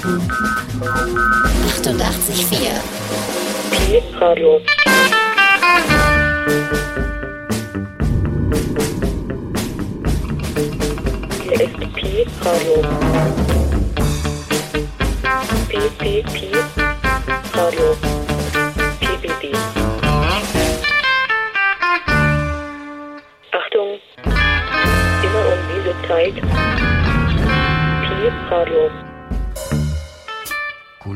88,4. Radio. PSP Radio. PPP Radio. PBB. Achtung! Immer um diese Zeit. Pi Radio.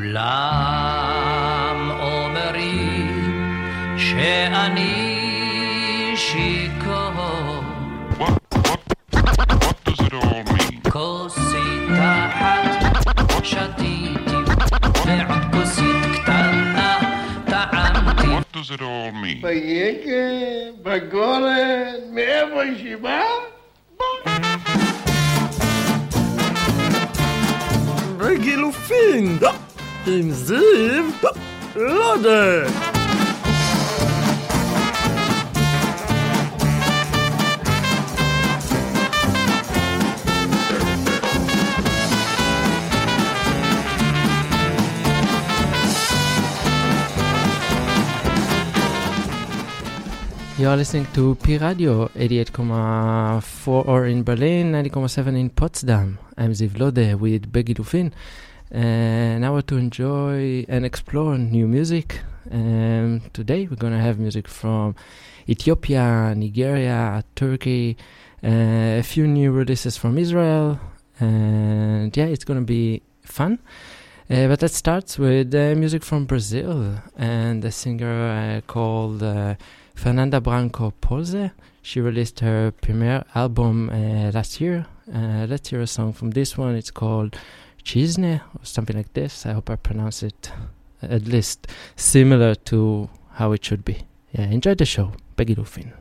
כולם אומרים שאני שיכור What does it all mean? כוסית אחת שתיתי ועוד כוסית קטנה טעמתי What does it all mean? ביקר, בגורן, מאיפה היא באה? בגילופין, im Sieb lody! You are listening to Pi Radio 88.4 or in Berlin, 90.7 in Potsdam. I'm Ziv Lode with Begilufin. And now to enjoy and explore new music. Um, today we're gonna have music from Ethiopia, Nigeria, Turkey, uh, a few new releases from Israel, and yeah, it's gonna be fun. Uh, but let's start with uh, music from Brazil and a singer uh, called uh, Fernanda Branco Polse. She released her premiere album uh, last year. Let's hear a song from this one. It's called Chisne or something like this. I hope I pronounce it uh, at least similar to how it should be. Yeah, enjoy the show. Begilufin.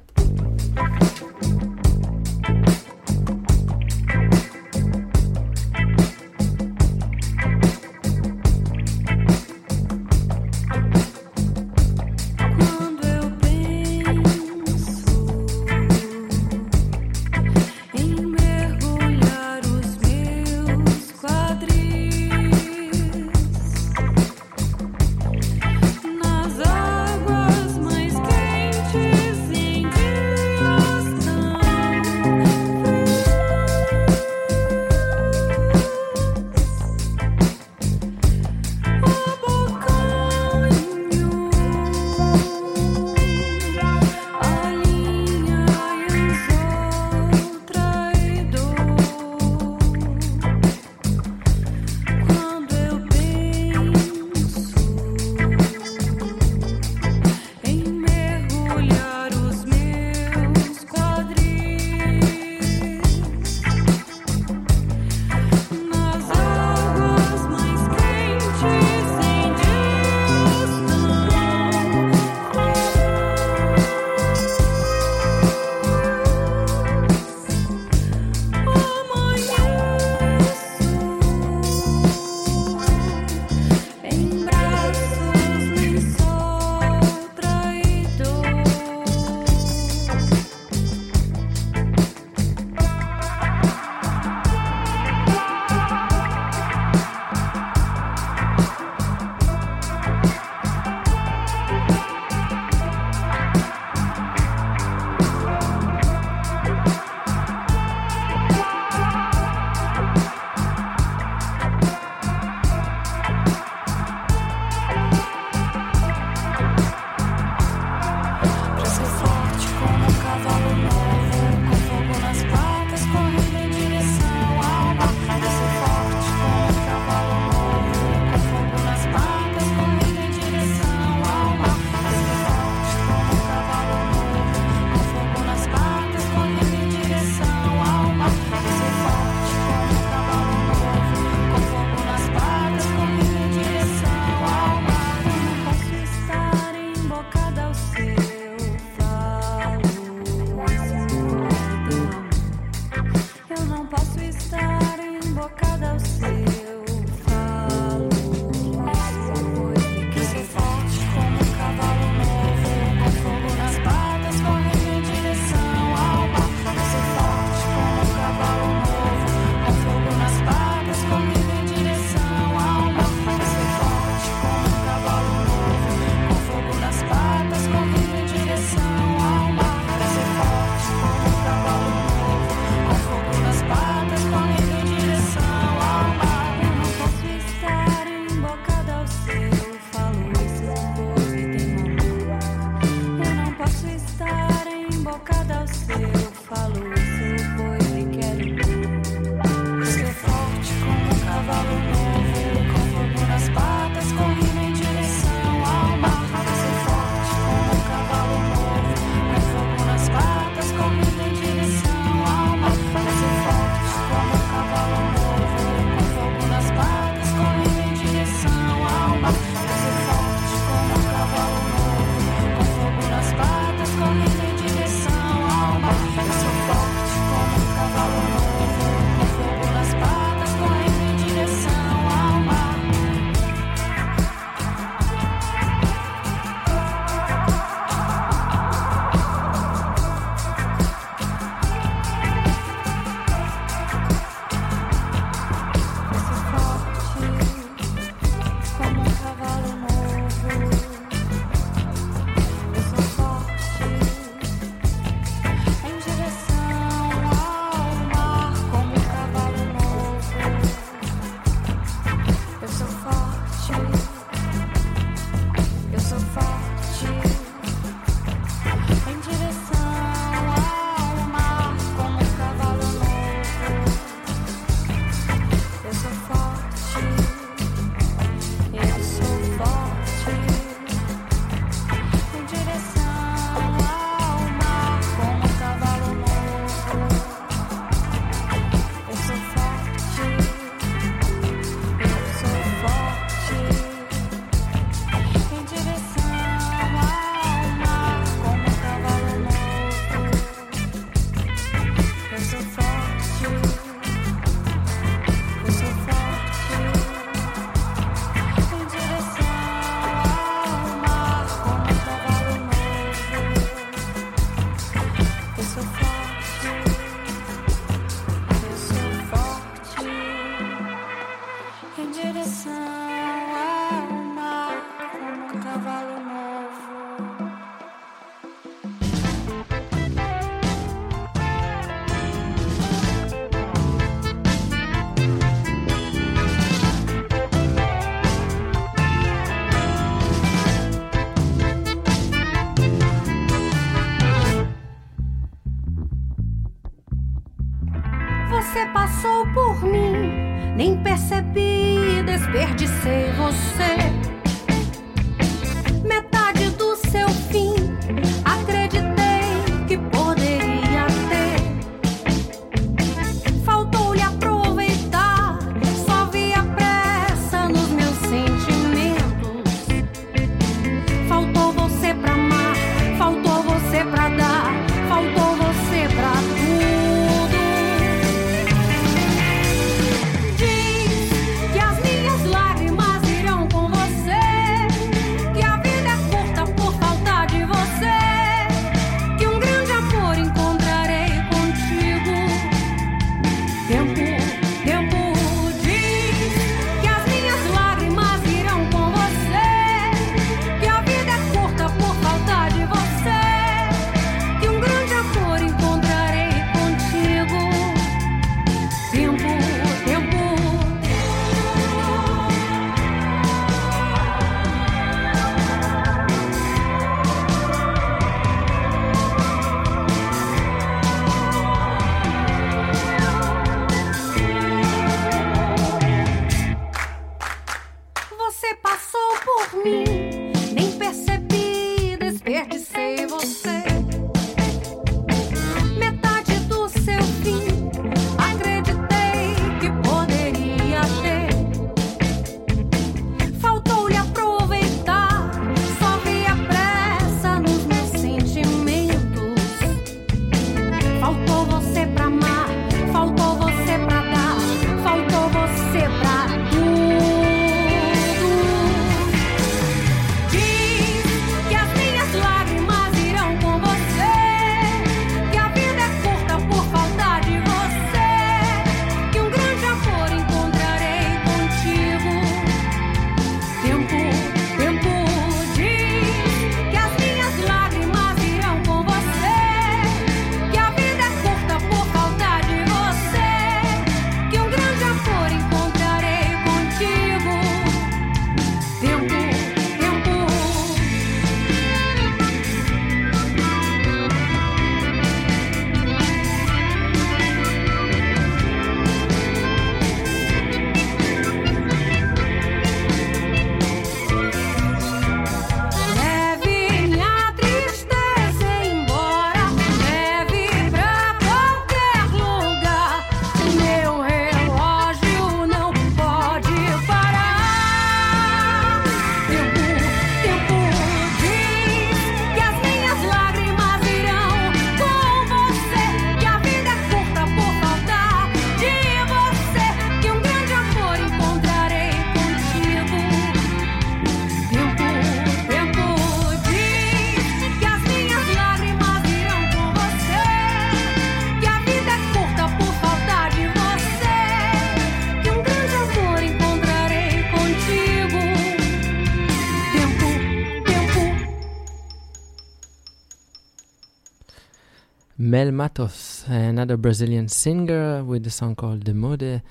Mel Matos, another Brazilian singer, with a song called The Mode.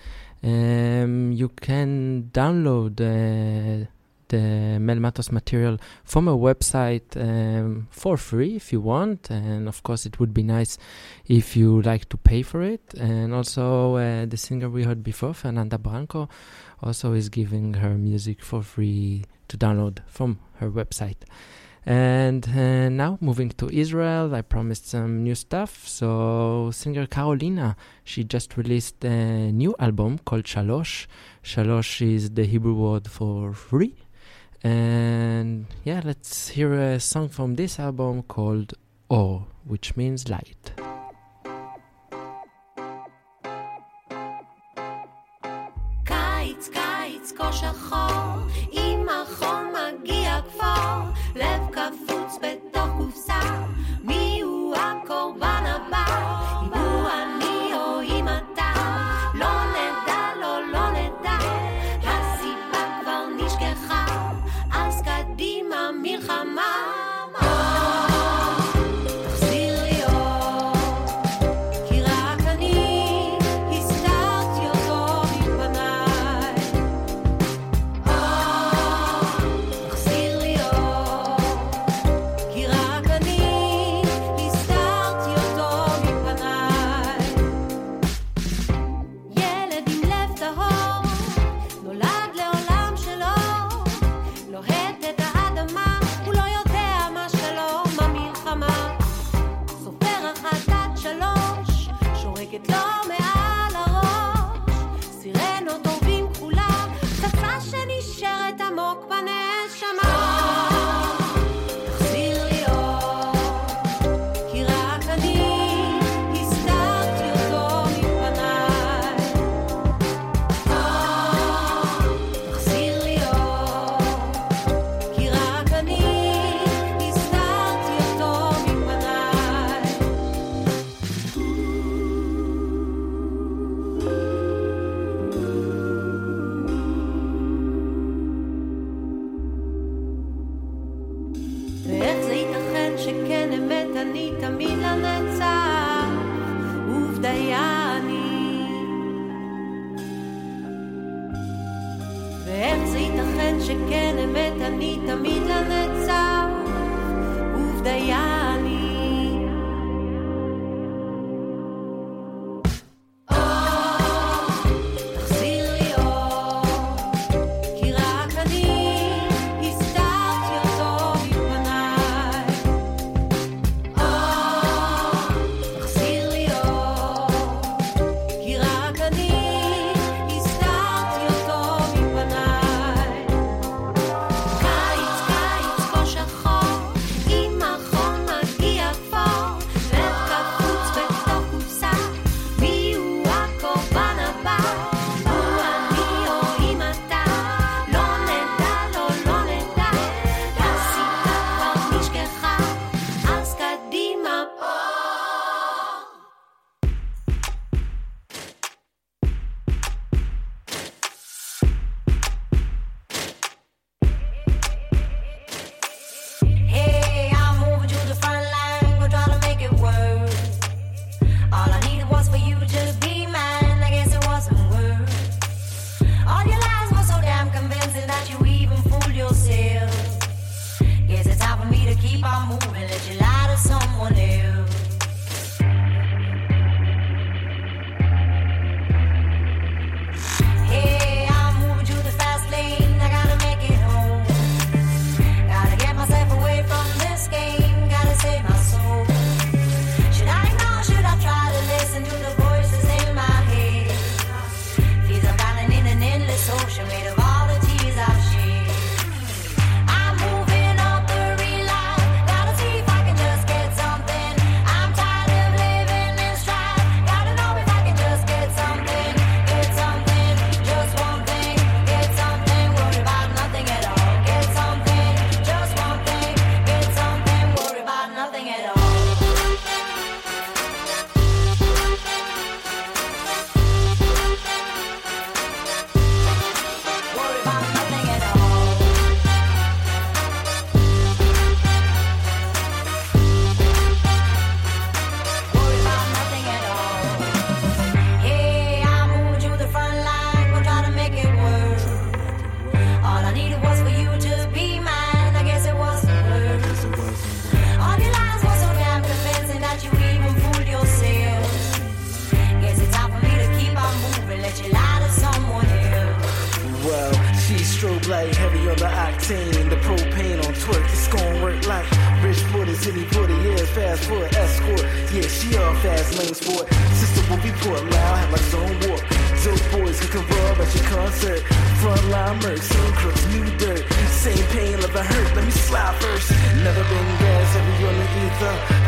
Um, you can download uh, the Mel Matos material from a website um, for free if you want, and of course, it would be nice if you like to pay for it. And also, uh, the singer we heard before, Fernanda Branco, also is giving her music for free to download from her website. And uh, now moving to Israel, I promised some new stuff. So singer Carolina, she just released a new album called Shalosh. Shalosh is the Hebrew word for three. And yeah, let's hear a song from this album called O, which means light.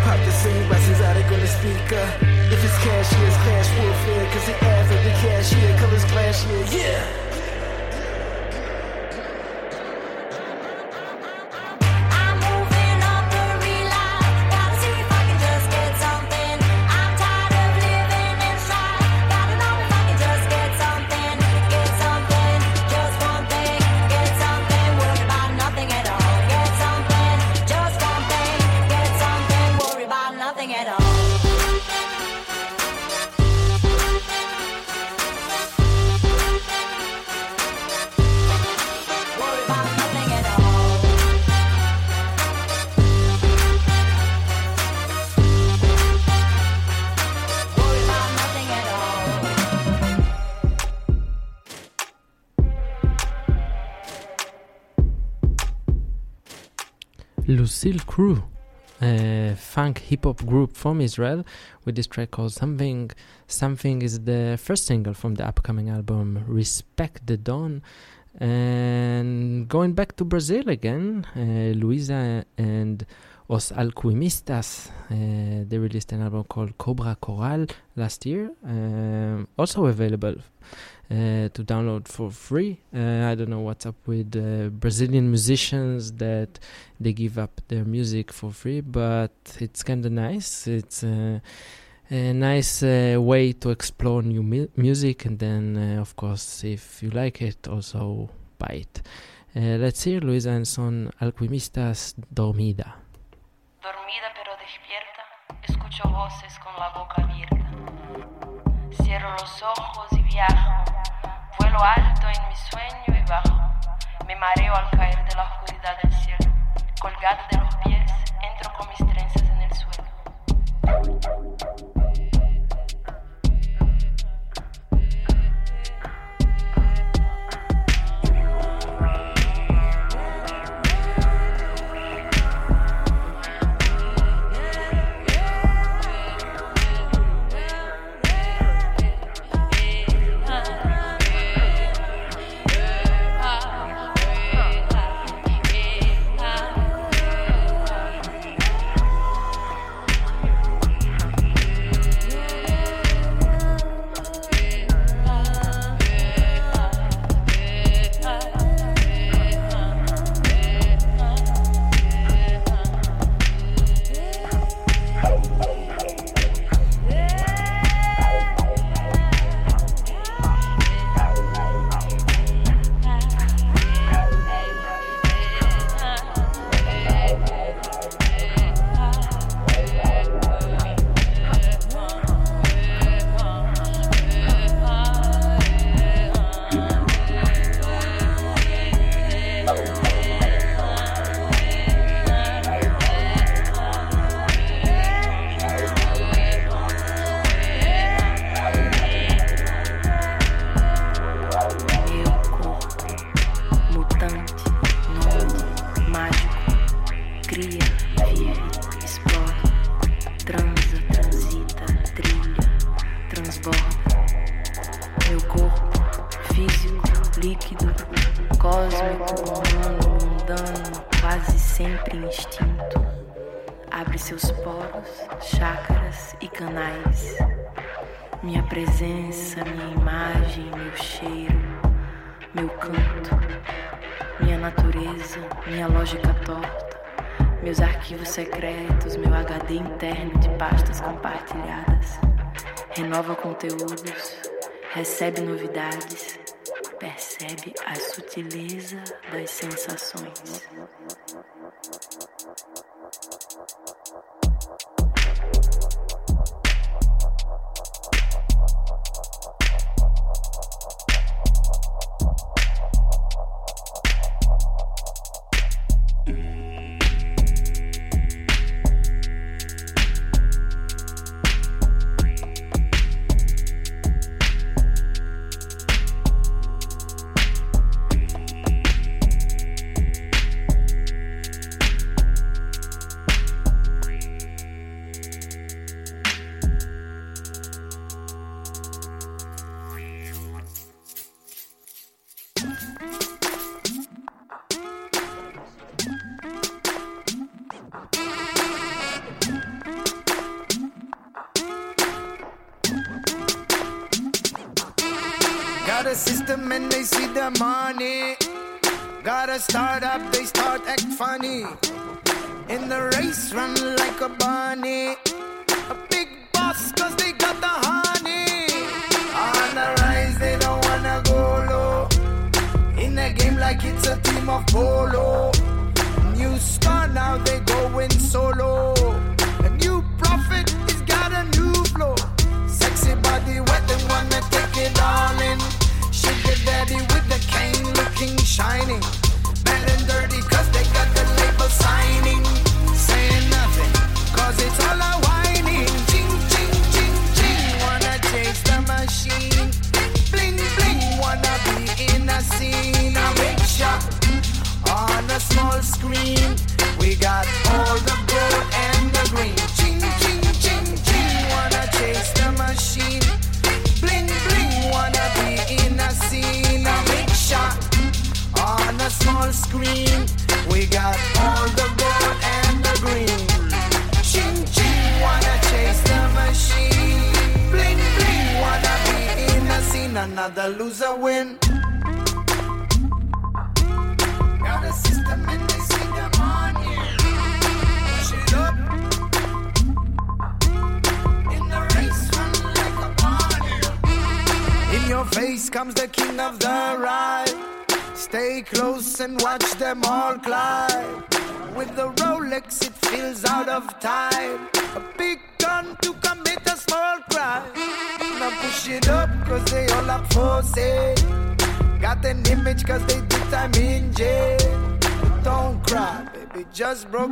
Pop the same lessons out of gonna speak up. If it's cashiers, clash warfare, cause the average cashier, colors clash, yeah. yeah. Still Crew, a funk hip hop group from Israel, with this track called Something. Something is the first single from the upcoming album Respect the Dawn. And going back to Brazil again, uh, Luisa and Os Alquimistas. Uh, they released an album called Cobra Coral last year, um, also available uh, to download for free. Uh, I don't know what's up with uh, Brazilian musicians that they give up their music for free, but it's kind of nice. It's uh, a nice uh, way to explore new mu music, and then, of course, if you like it, also buy it. let's hear Luis Anson Alquimistas Dormida. Dormida pero despierta, escucho voces con la boca abierta. Cierro los ojos y viajo. Vuelo alto en mi sueño y bajo. Me mareo al caer de la oscuridad del cielo, colgado de Minha presença, minha imagem, meu cheiro, meu canto, minha natureza, minha lógica torta, meus arquivos secretos, meu HD interno de pastas compartilhadas. Renova conteúdos, recebe novidades, percebe a sutileza das sensações.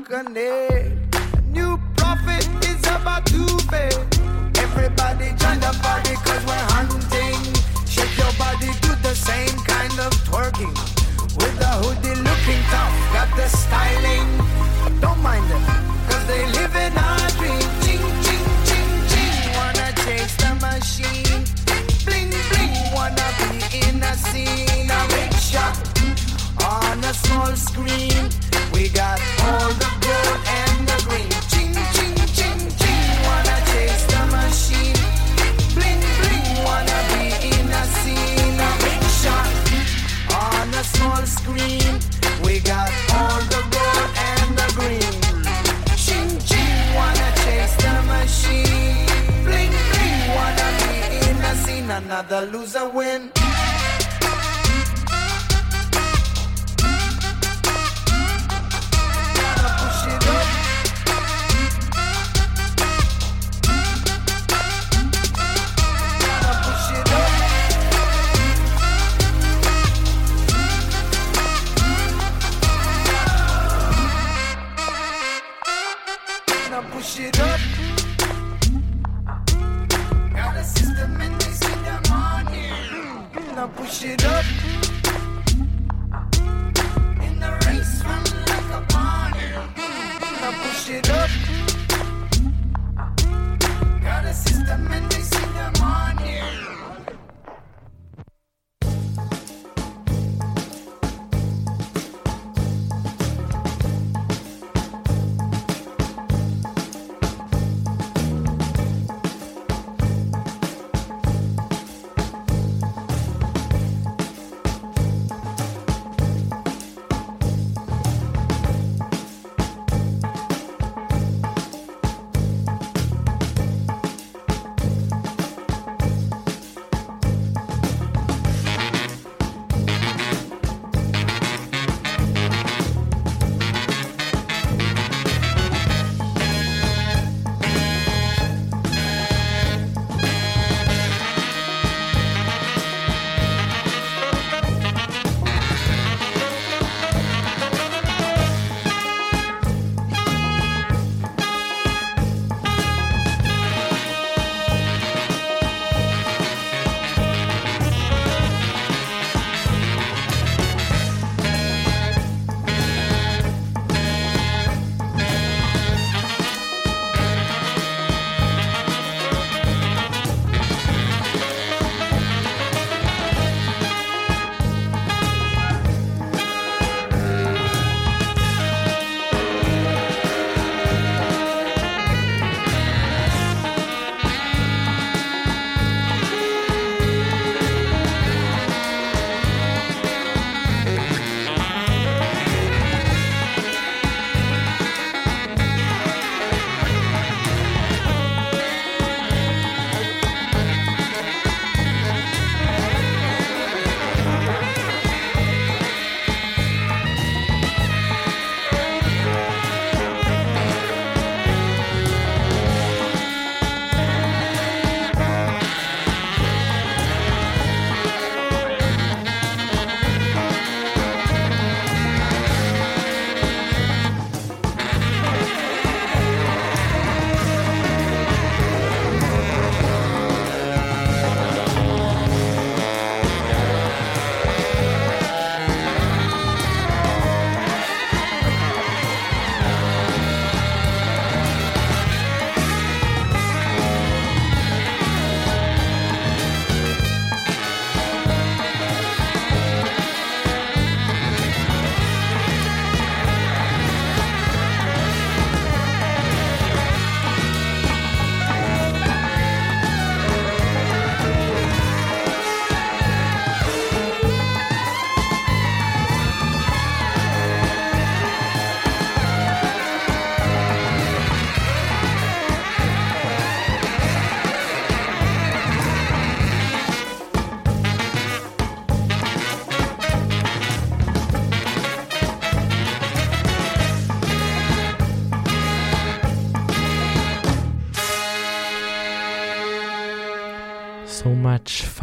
Just Another loser win.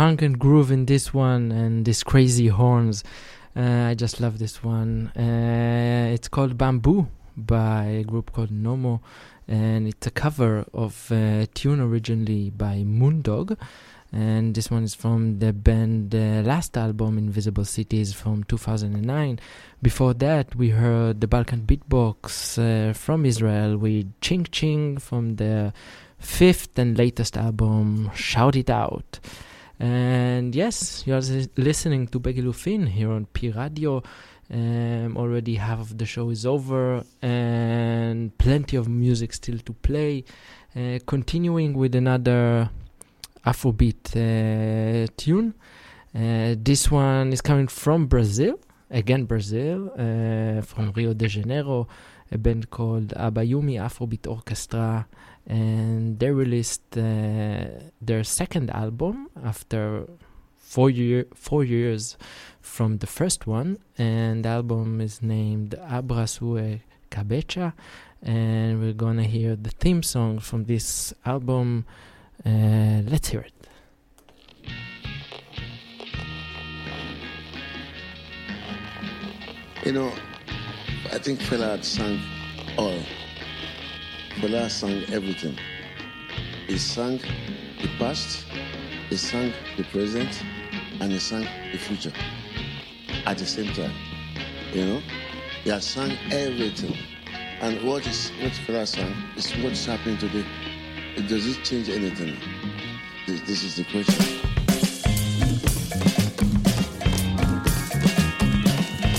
Funk and groove in this one, and these crazy horns. Uh, I just love this one. Uh, it's called Bamboo by a group called Nomo, and it's a cover of a tune originally by Moondog. And this one is from the band uh, last album, Invisible Cities, from 2009. Before that, we heard the Balkan Beatbox uh, from Israel with Ching Ching from the fifth and latest album, Shout It Out. And yes, you are listening to Begilufin here on Pi Radio. Um, already half of the show is over, and plenty of music still to play. Uh, continuing with another Afrobeat uh, tune. Uh, this one is coming from Brazil, again Brazil, uh, from Rio de Janeiro, a band called Abayomy Afrobeat Orchestra, and they released uh, their second album after four year four years from the first one, and the album is named Abrasue Cabecha, and we're gonna hear the theme song from this album. Uh, let's hear it. You know, I think Fela had sung all. Fela sang everything. He sang the past, he sang the present, and he sang the future at the same time. You know, he has sung everything. And what is what Fela sang is what is happening today. Does it change anything? This, this is the question.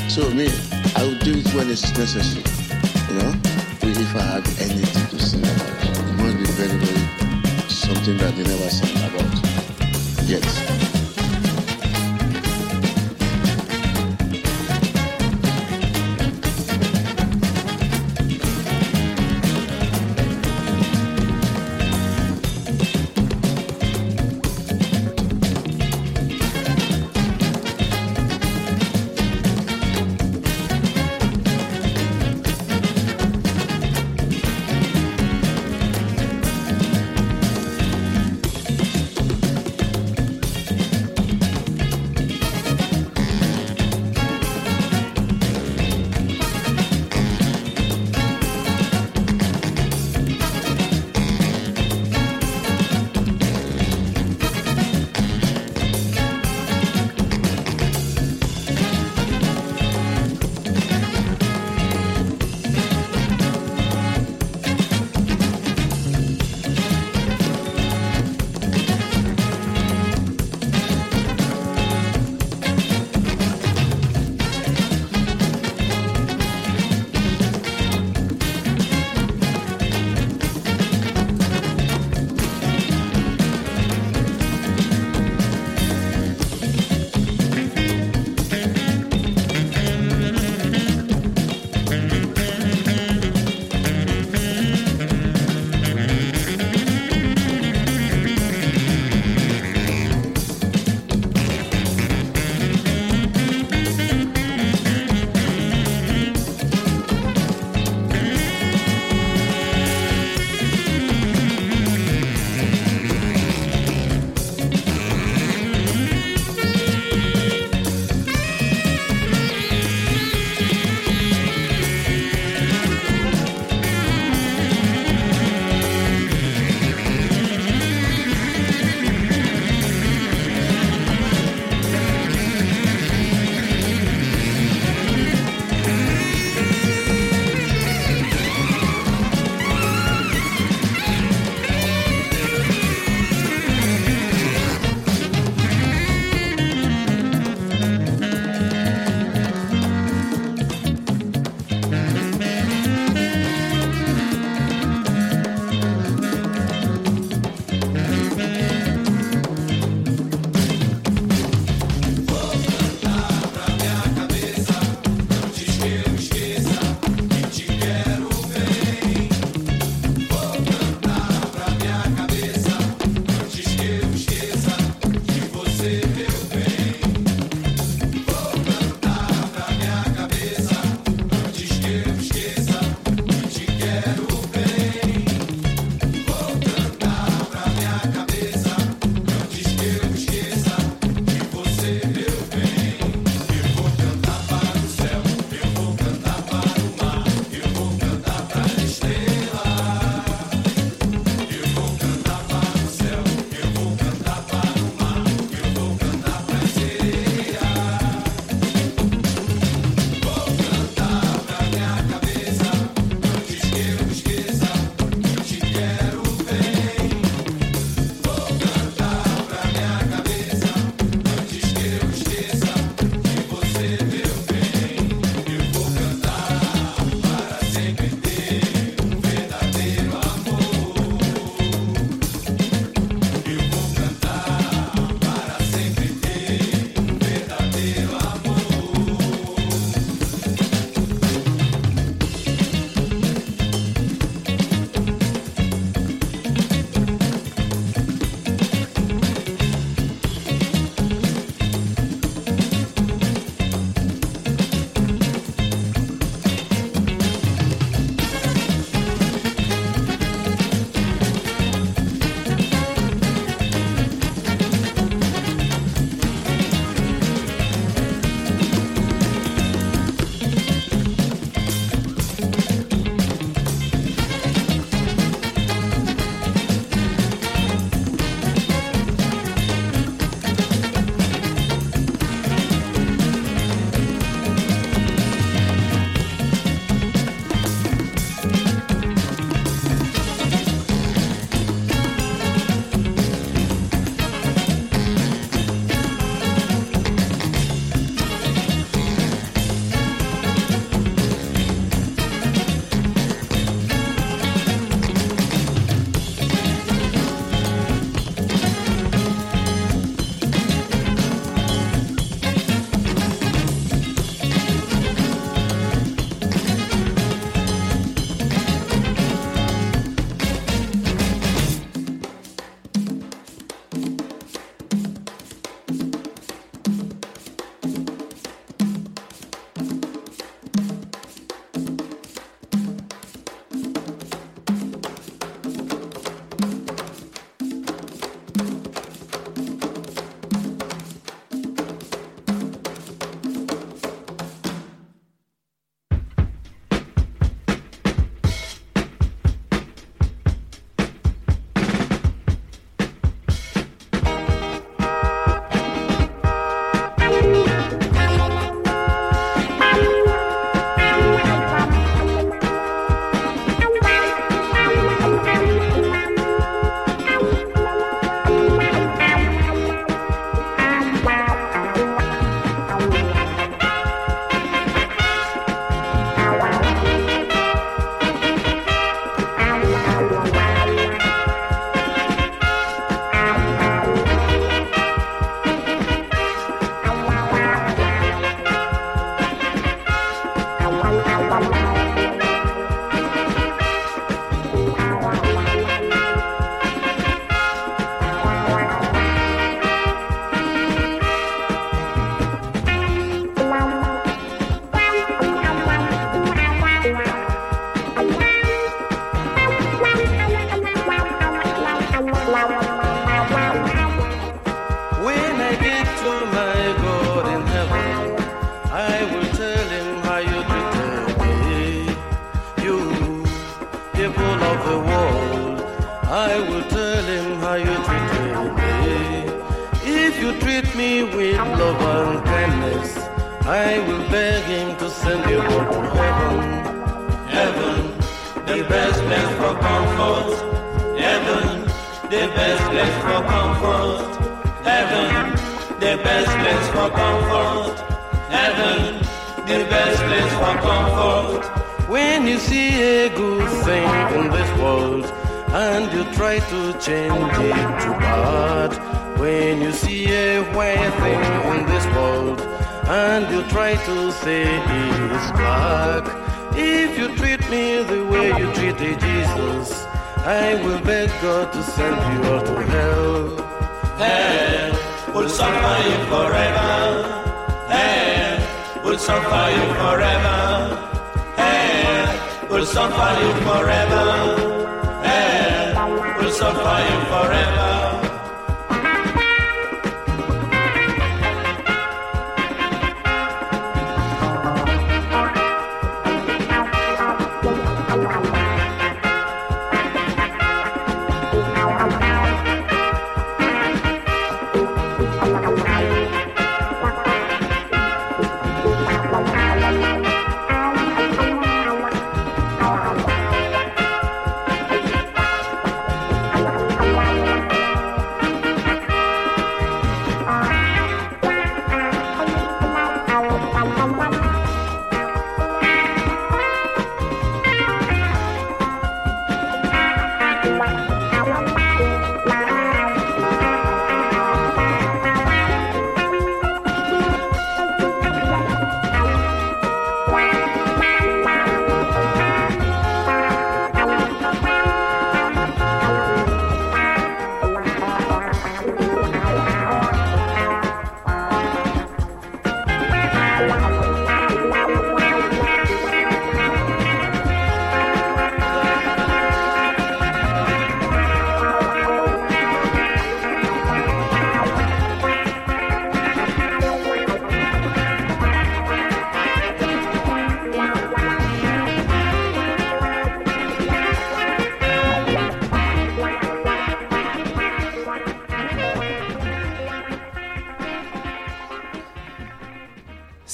So me, I will do it when it's necessary. You know, if I have anything something that they never sang about yet. Place for comfort. Heaven, the best place for comfort. Heaven, the best place for comfort. When you see a good thing in this world and you try to change it to bad, when you see a white thing in this world and you try to say it's black, if you treat me the way you treated Jesus, I will beg God to send you all to hell. Hell will suffer you forever. Hell will suffer you forever. Hell will suffer you forever. Hell will suffer you forever.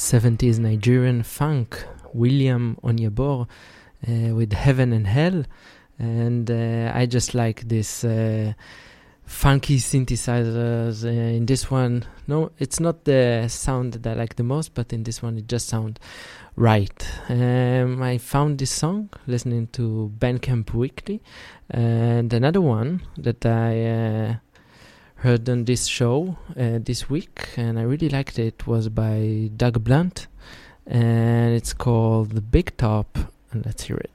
Seventies Nigerian funk, William Onyeabor, uh, with Heaven and Hell, and uh, I just like this uh, funky synthesizers uh, in this one. No, it's not the sound that I like the most, but in this one it just sounds right. Um, I found this song listening to Bandcamp Weekly, and another one that I uh, heard on this show uh, this week, and I really liked it. Was by Doug Blunt, and it's called The Big Top. And let's hear it.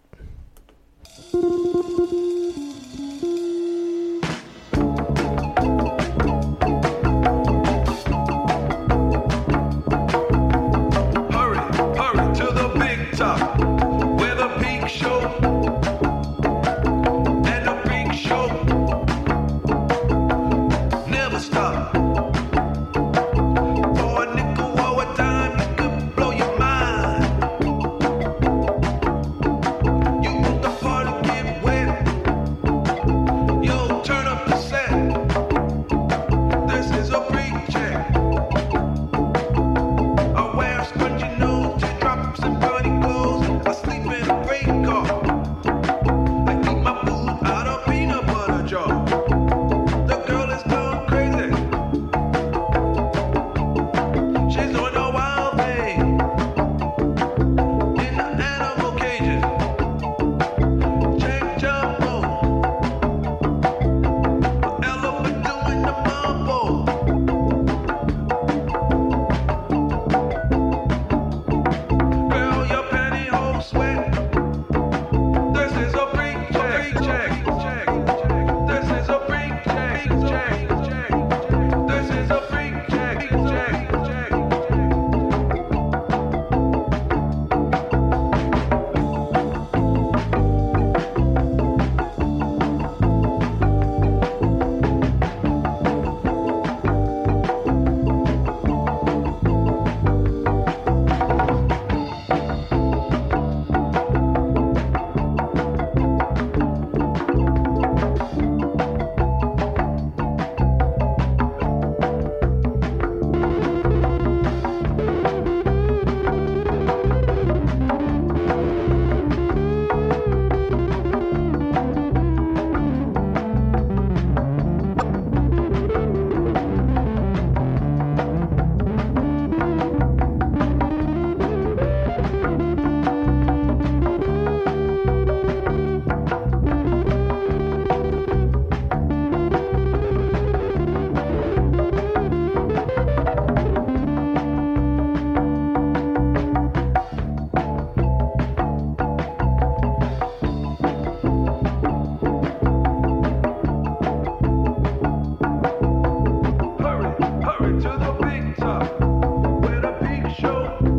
Show.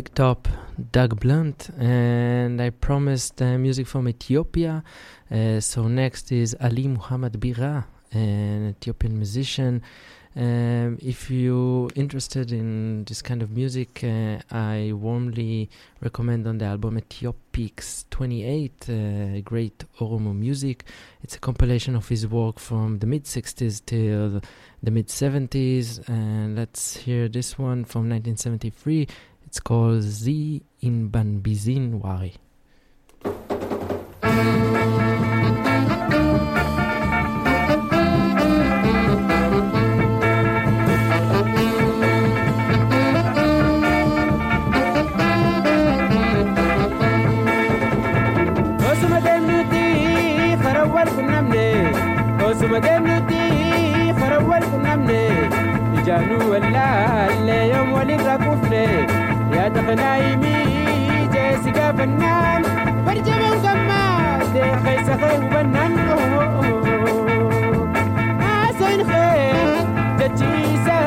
Top, Doug Blunt, and I promised uh, music from Ethiopia. Uh, so next is Ali Muhammad Birra, an Ethiopian musician. Um, if you're interested in this kind of music, uh, I warmly recommend on the album Éthiopiques 28, uh, great Oromo music. It's a compilation of his work from the mid 60s till the mid 70s. And let's hear this one from 1973. It's called Z in Banbizin Wari. فنايمي جاي فنان برجع من قماش دي خيس خي وبنان حسين خير جتيسة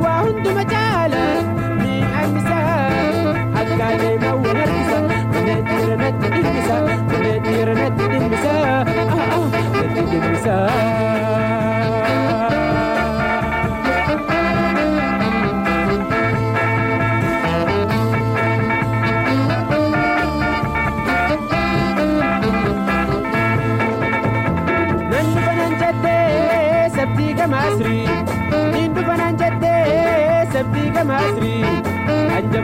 وهند مجالة مي أمسة حتى لي مول الكسة ونتير نتدمسة ونتير نتدمسة آه آه نتدمسة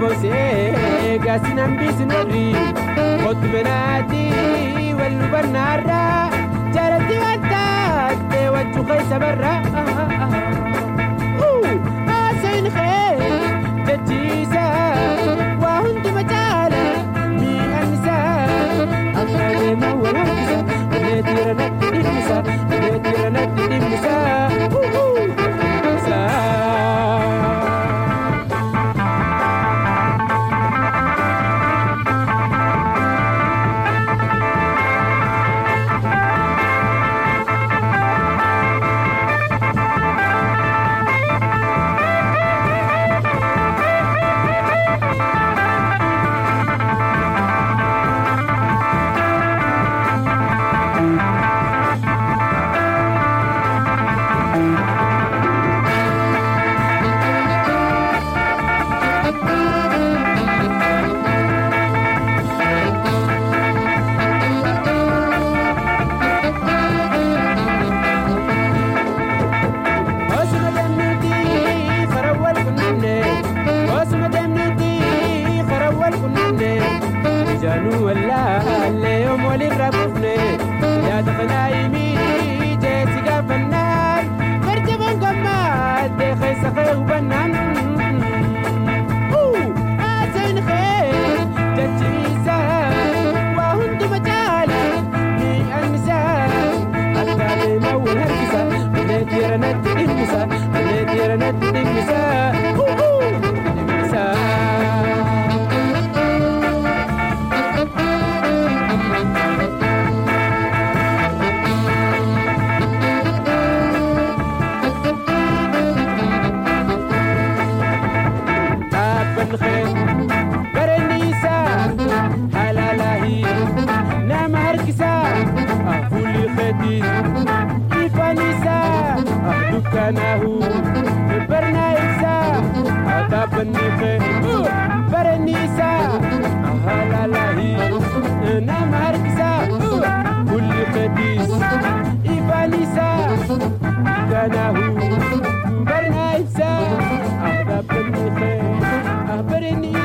boosee gaasi nambiis narri kootu menaati wal nu barnaarra jaalatti waan taate wajjuqee sabarraa. بالخير برنيسة هلا لهي نعم هركسة فولي خديد إيفانيسة دكانه برنايسة. هذا بنيخي برنيسة هلا لهي نعم هركسة فولي خديد إيفانيسة دكانه برنايسة. هذا بنيخي ibsaa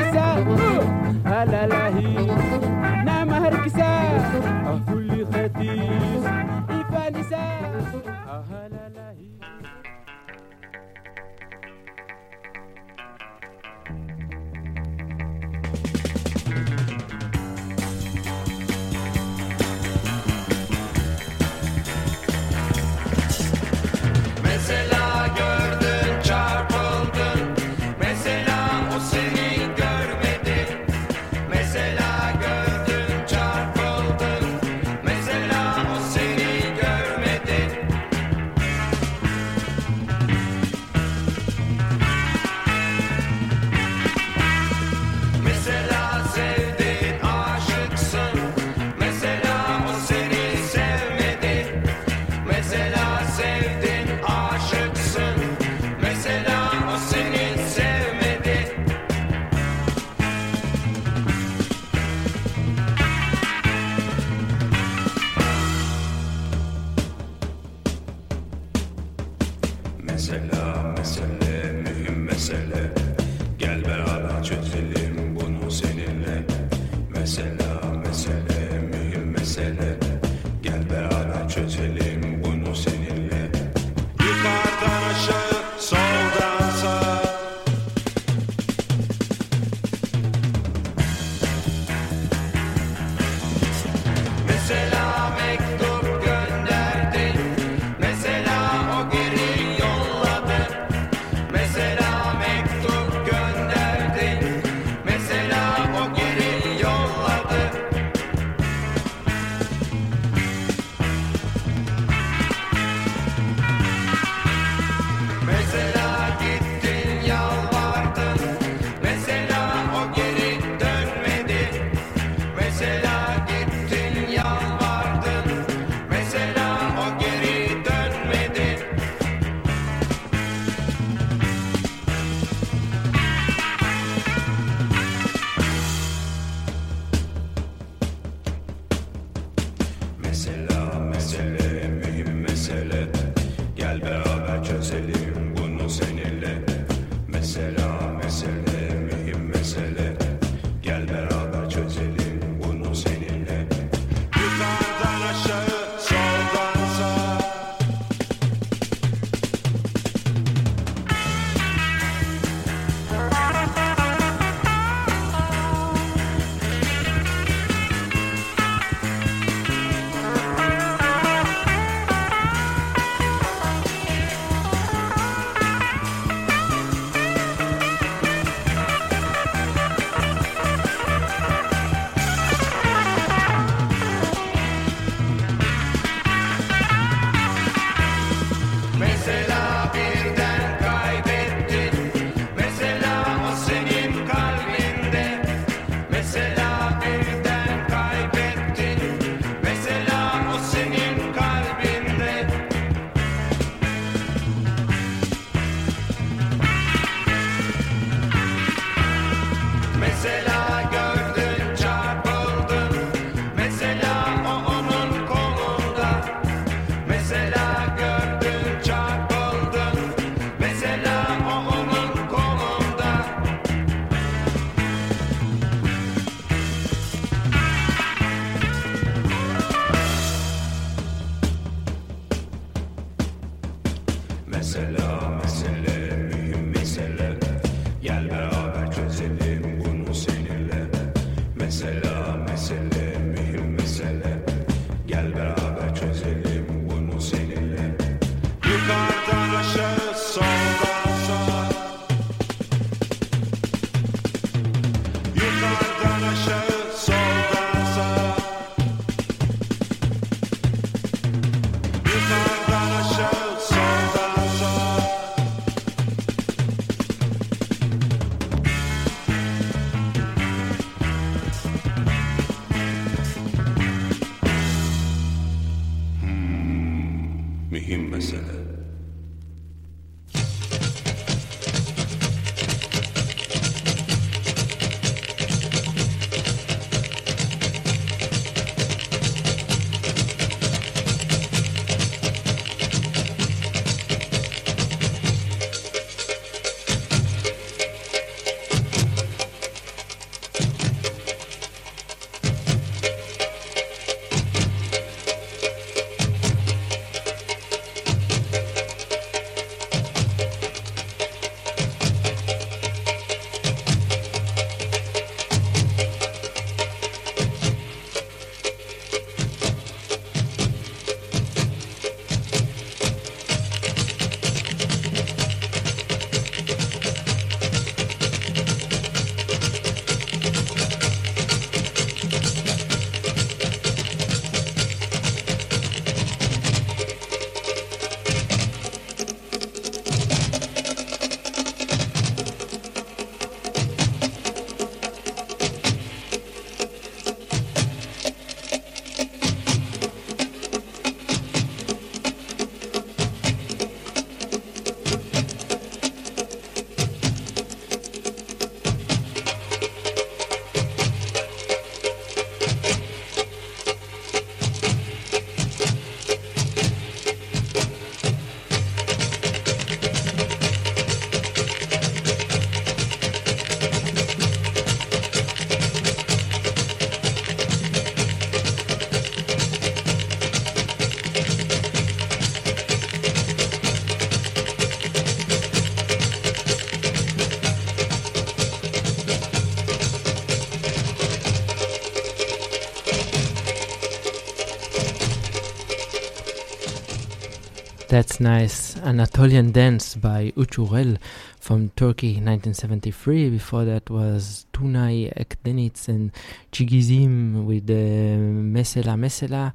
That's nice. Anatolian Dance by Uçurel from Turkey, 1973. Before that was Tunay Akdeniz and Chigizim with uh, Mesela Mesela.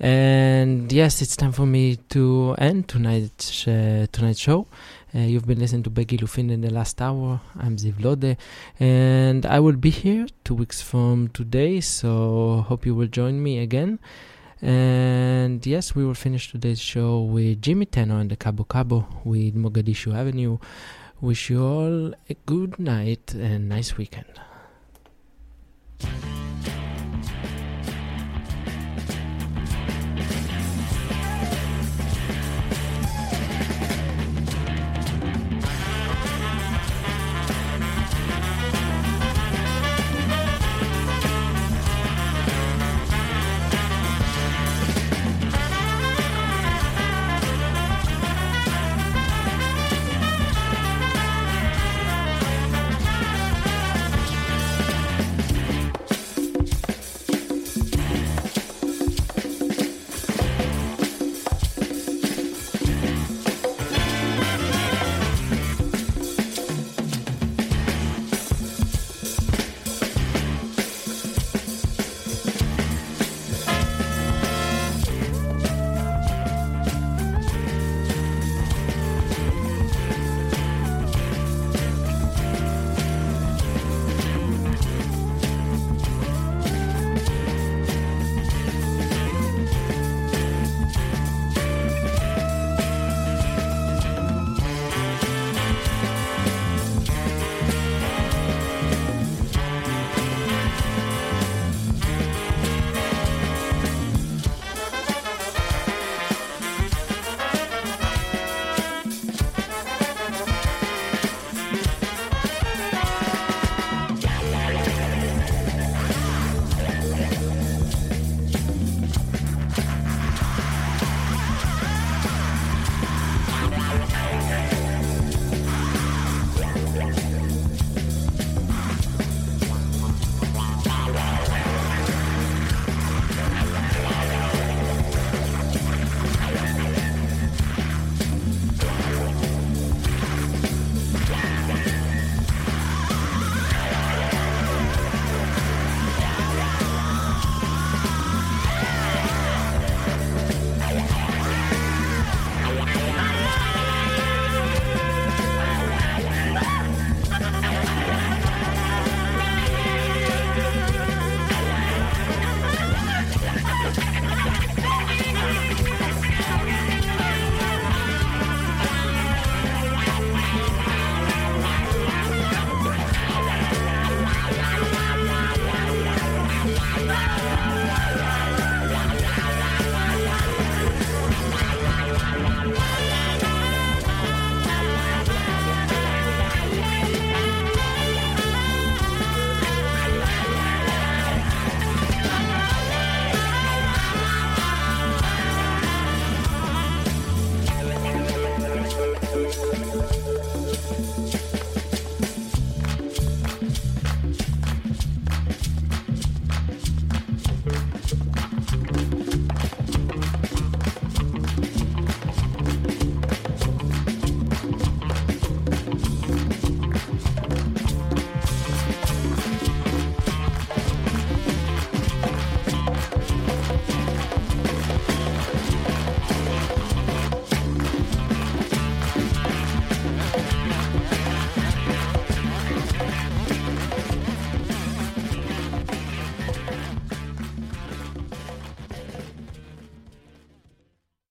And yes, it's time for me to end tonight's, uh, tonight's show. Uh, you've been listening to Begilufin in the last hour. I'm Ziv Lode, and I will be here two weeks from today, so hope you will join me again. And yes, we will finish today's show with Jimi Tenor and the Kabu Kabu with Mogadishu Avenue. Wish you all a good night and nice weekend.